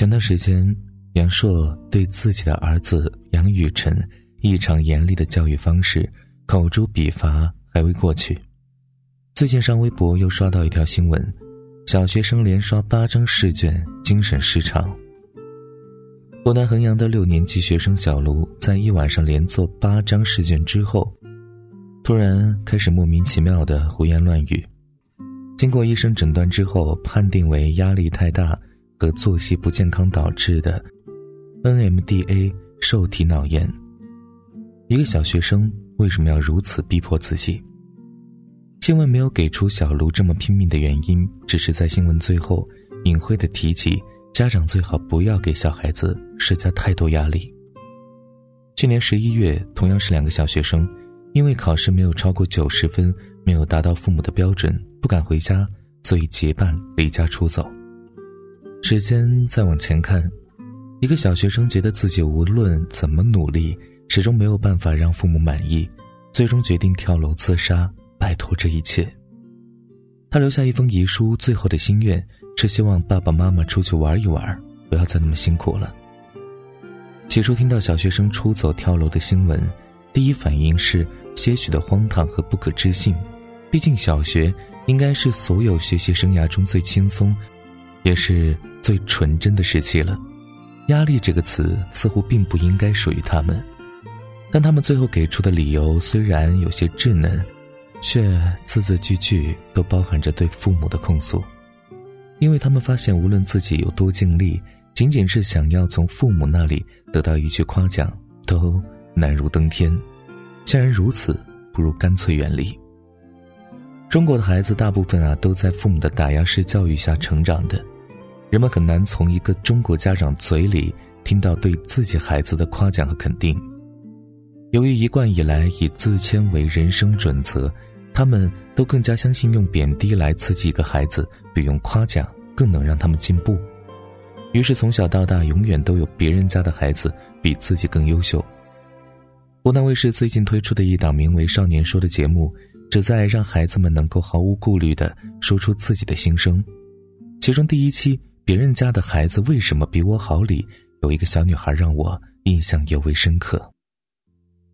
前段时间，杨烁对自己的儿子杨雨辰异常严厉的教育方式口诛笔伐还未过去。最近上微博又刷到一条新闻：小学生连刷八张试卷，精神失常。湖南衡阳的六年级学生小卢在一晚上连做八张试卷之后，突然开始莫名其妙的胡言乱语。经过医生诊断之后，判定为压力太大。和作息不健康导致的 NMDA 受体脑炎。一个小学生为什么要如此逼迫自己？新闻没有给出小卢这么拼命的原因，只是在新闻最后隐晦的提及，家长最好不要给小孩子施加太多压力。去年十一月，同样是两个小学生，因为考试没有超过九十分，没有达到父母的标准，不敢回家，所以结伴离家出走。时间再往前看，一个小学生觉得自己无论怎么努力，始终没有办法让父母满意，最终决定跳楼自杀，摆脱这一切。他留下一封遗书，最后的心愿是希望爸爸妈妈出去玩一玩，不要再那么辛苦了。起初听到小学生出走跳楼的新闻，第一反应是些许的荒唐和不可置信，毕竟小学应该是所有学习生涯中最轻松，也是。最纯真的时期了，压力这个词似乎并不应该属于他们，但他们最后给出的理由虽然有些稚嫩，却字字句句都包含着对父母的控诉，因为他们发现无论自己有多尽力，仅仅是想要从父母那里得到一句夸奖，都难如登天。既然如此，不如干脆远离。中国的孩子大部分啊都在父母的打压式教育下成长的。人们很难从一个中国家长嘴里听到对自己孩子的夸奖和肯定。由于一贯以来以自谦为人生准则，他们都更加相信用贬低来刺激一个孩子，比用夸奖更能让他们进步。于是从小到大，永远都有别人家的孩子比自己更优秀。湖南卫视最近推出的一档名为《少年说》的节目，旨在让孩子们能够毫无顾虑地说出自己的心声。其中第一期。别人家的孩子为什么比我好？里有一个小女孩让我印象尤为深刻。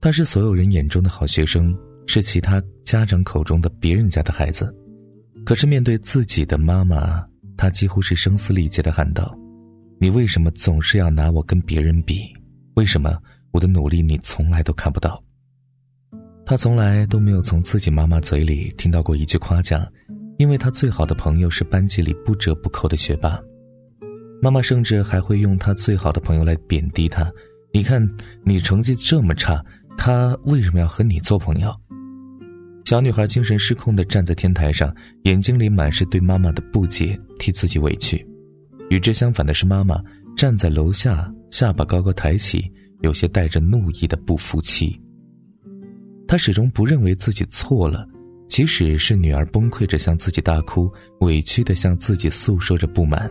她是所有人眼中的好学生，是其他家长口中的别人家的孩子。可是面对自己的妈妈，她几乎是声嘶力竭的喊道：“你为什么总是要拿我跟别人比？为什么我的努力你从来都看不到？”她从来都没有从自己妈妈嘴里听到过一句夸奖，因为她最好的朋友是班级里不折不扣的学霸。妈妈甚至还会用她最好的朋友来贬低她。你看，你成绩这么差，她为什么要和你做朋友？小女孩精神失控地站在天台上，眼睛里满是对妈妈的不解，替自己委屈。与之相反的是，妈妈站在楼下，下巴高高抬起，有些带着怒意的不服气。她始终不认为自己错了，即使是女儿崩溃着向自己大哭，委屈的向自己诉说着不满。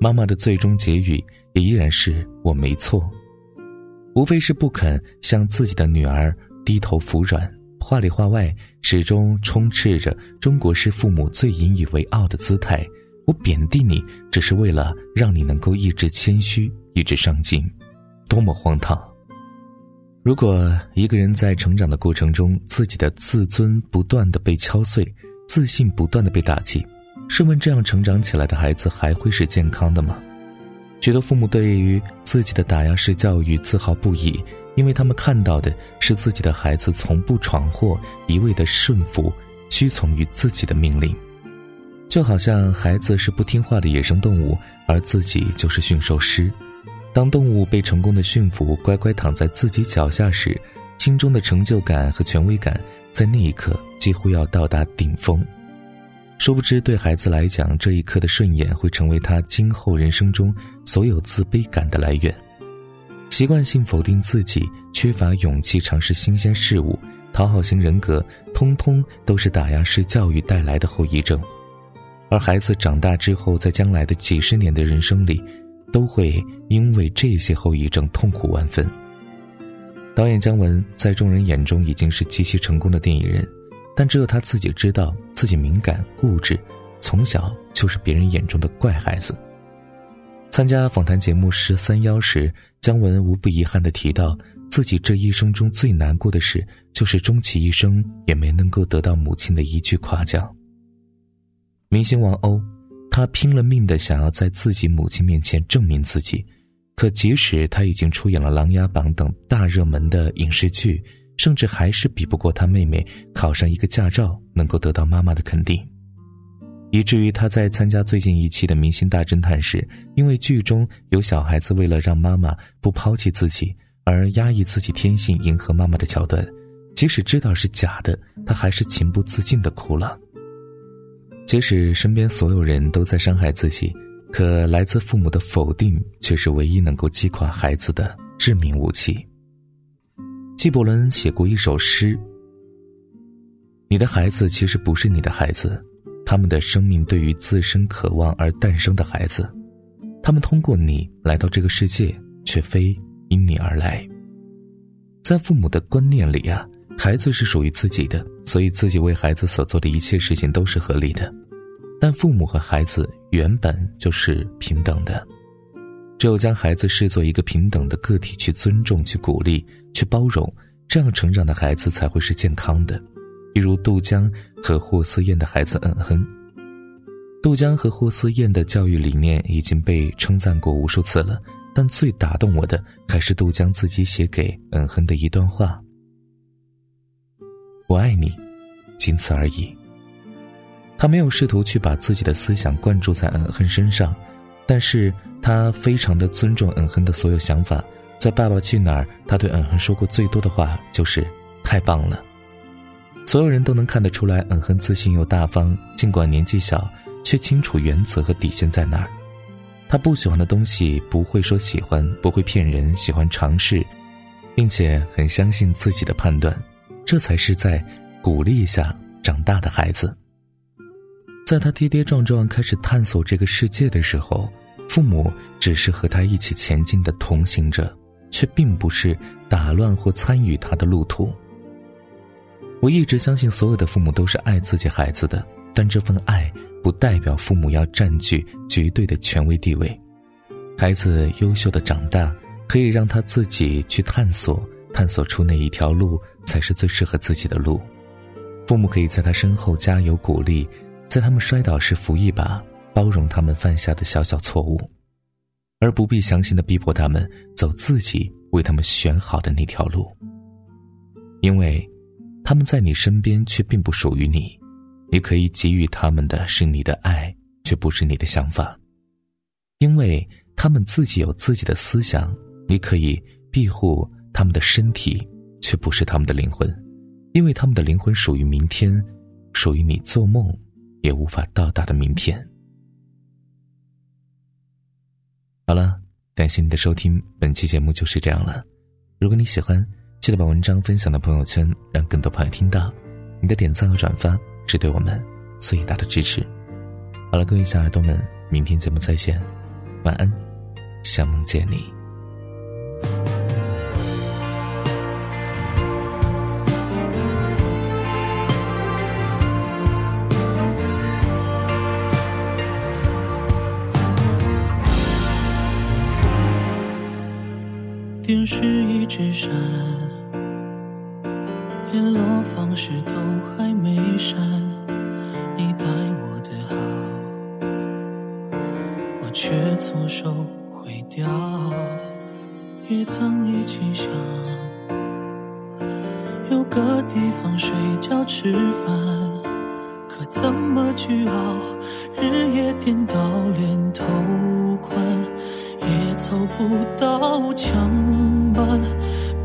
妈妈的最终结语也依然是我没错，无非是不肯向自己的女儿低头服软，话里话外始终充斥着中国式父母最引以为傲的姿态。我贬低你，只是为了让你能够一直谦虚，一直上进，多么荒唐！如果一个人在成长的过程中，自己的自尊不断的被敲碎，自信不断的被打击。试问，这样成长起来的孩子还会是健康的吗？许多父母对于自己的打压式教育自豪不已，因为他们看到的是自己的孩子从不闯祸，一味的顺服、屈从于自己的命令，就好像孩子是不听话的野生动物，而自己就是驯兽师。当动物被成功的驯服，乖乖躺在自己脚下时，心中的成就感和权威感在那一刻几乎要到达顶峰。殊不知，对孩子来讲，这一刻的顺眼会成为他今后人生中所有自卑感的来源。习惯性否定自己，缺乏勇气尝试新鲜事物，讨好型人格，通通都是打压式教育带来的后遗症。而孩子长大之后，在将来的几十年的人生里，都会因为这些后遗症痛苦万分。导演姜文在众人眼中已经是极其成功的电影人。但只有他自己知道自己敏感固执，从小就是别人眼中的怪孩子。参加访谈节目《十三邀》时，姜文无不遗憾地提到，自己这一生中最难过的事，就是终其一生也没能够得到母亲的一句夸奖。明星王鸥，他拼了命的想要在自己母亲面前证明自己，可即使他已经出演了《琅琊榜》等大热门的影视剧，甚至还是比不过他妹妹考上一个驾照能够得到妈妈的肯定。以至于他在参加最近一期的《明星大侦探》时，因为剧中有小孩子为了让妈妈不抛弃自己而压抑自己天性迎合妈妈的桥段，即使知道是假的，他还是情不自禁地哭了。即使身边所有人都在伤害自己，可来自父母的否定却是唯一能够击垮孩子的致命武器。纪伯伦写过一首诗：“你的孩子其实不是你的孩子。”他们的生命对于自身渴望而诞生的孩子，他们通过你来到这个世界，却非因你而来。在父母的观念里啊，孩子是属于自己的，所以自己为孩子所做的一切事情都是合理的。但父母和孩子原本就是平等的，只有将孩子视作一个平等的个体去尊重、去鼓励、去包容，这样成长的孩子才会是健康的。比如杜江和霍思燕的孩子嗯哼，杜江和霍思燕的教育理念已经被称赞过无数次了，但最打动我的还是杜江自己写给嗯哼的一段话：“我爱你，仅此而已。”他没有试图去把自己的思想灌注在嗯哼身上，但是他非常的尊重嗯哼的所有想法。在《爸爸去哪儿》，他对嗯哼说过最多的话就是“太棒了”。所有人都能看得出来，嗯哼自信又大方。尽管年纪小，却清楚原则和底线在哪儿。他不喜欢的东西不会说喜欢，不会骗人，喜欢尝试，并且很相信自己的判断。这才是在鼓励下长大的孩子。在他跌跌撞撞开始探索这个世界的时候，父母只是和他一起前进的同行者，却并不是打乱或参与他的路途。我一直相信，所有的父母都是爱自己孩子的，但这份爱不代表父母要占据绝对的权威地位。孩子优秀的长大，可以让他自己去探索，探索出哪一条路才是最适合自己的路。父母可以在他身后加油鼓励，在他们摔倒时扶一把，包容他们犯下的小小错误，而不必强行的逼迫他们走自己为他们选好的那条路，因为。他们在你身边，却并不属于你。你可以给予他们的是你的爱，却不是你的想法，因为他们自己有自己的思想。你可以庇护他们的身体，却不是他们的灵魂，因为他们的灵魂属于明天，属于你做梦也无法到达的明天。好了，感谢你的收听，本期节目就是这样了。如果你喜欢。记得把文章分享到朋友圈，让更多朋友听到。你的点赞和转发是对我们最大的支持。好了，各位小耳朵们，明天节目再见，晚安，想梦见你。一直闪。联络方式都还没删，你待我的好，我却错手毁掉。也曾一起想，有个地方睡觉吃饭，可怎么去熬？日夜颠倒，连头款也凑不到墙板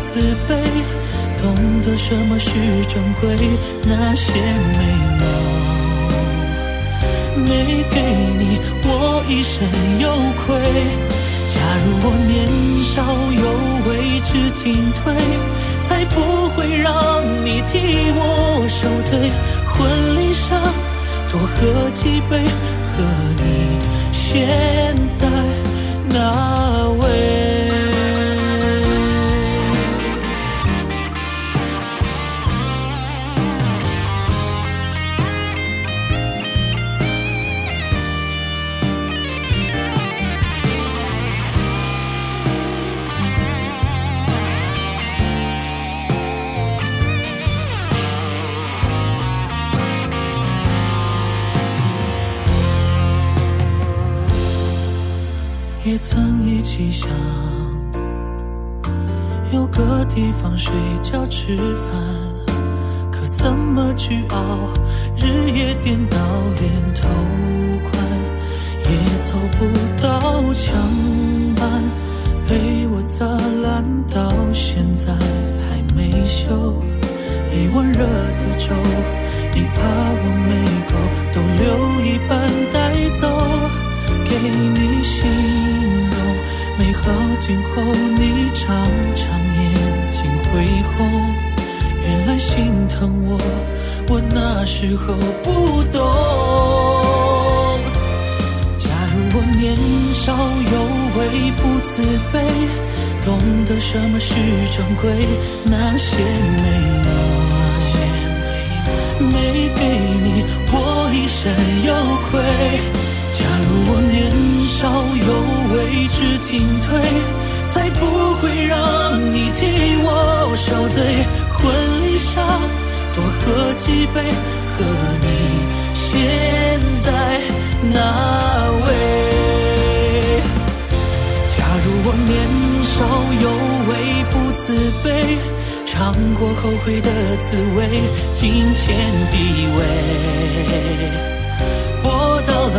自卑，懂得什么是珍贵，那些美梦没给你，我一生有愧。假如我年少有为知进退，才不会让你替我受罪。婚礼上多喝几杯，和你现在那位。曾一起想有个地方睡觉吃饭，可怎么去熬？日夜颠倒，连头款也凑不到墙板，被我砸烂到现在还没修。一碗热的粥，你怕我没够，都留一半带走。给你形容美好，今后你常常眼睛会红。原来心疼我，我那时候不懂。假如我年少有为不自卑，懂得什么是珍贵，那些美梦没给你，我一生有愧。假如我年少有为知进退，才不会让你替我受罪。婚礼上多喝几杯，和你现在那位。假如我年少有为不自卑，尝过后悔的滋味，金钱地位。我到了，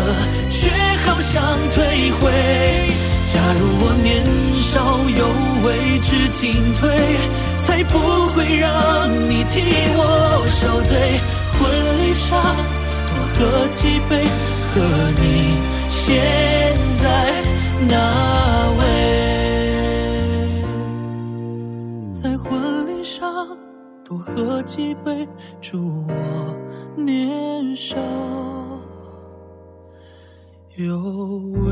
为知进退，才不会让你替我受罪。婚礼上多喝几杯，和你现在那位，在婚礼上多喝几杯，祝我年少。有为。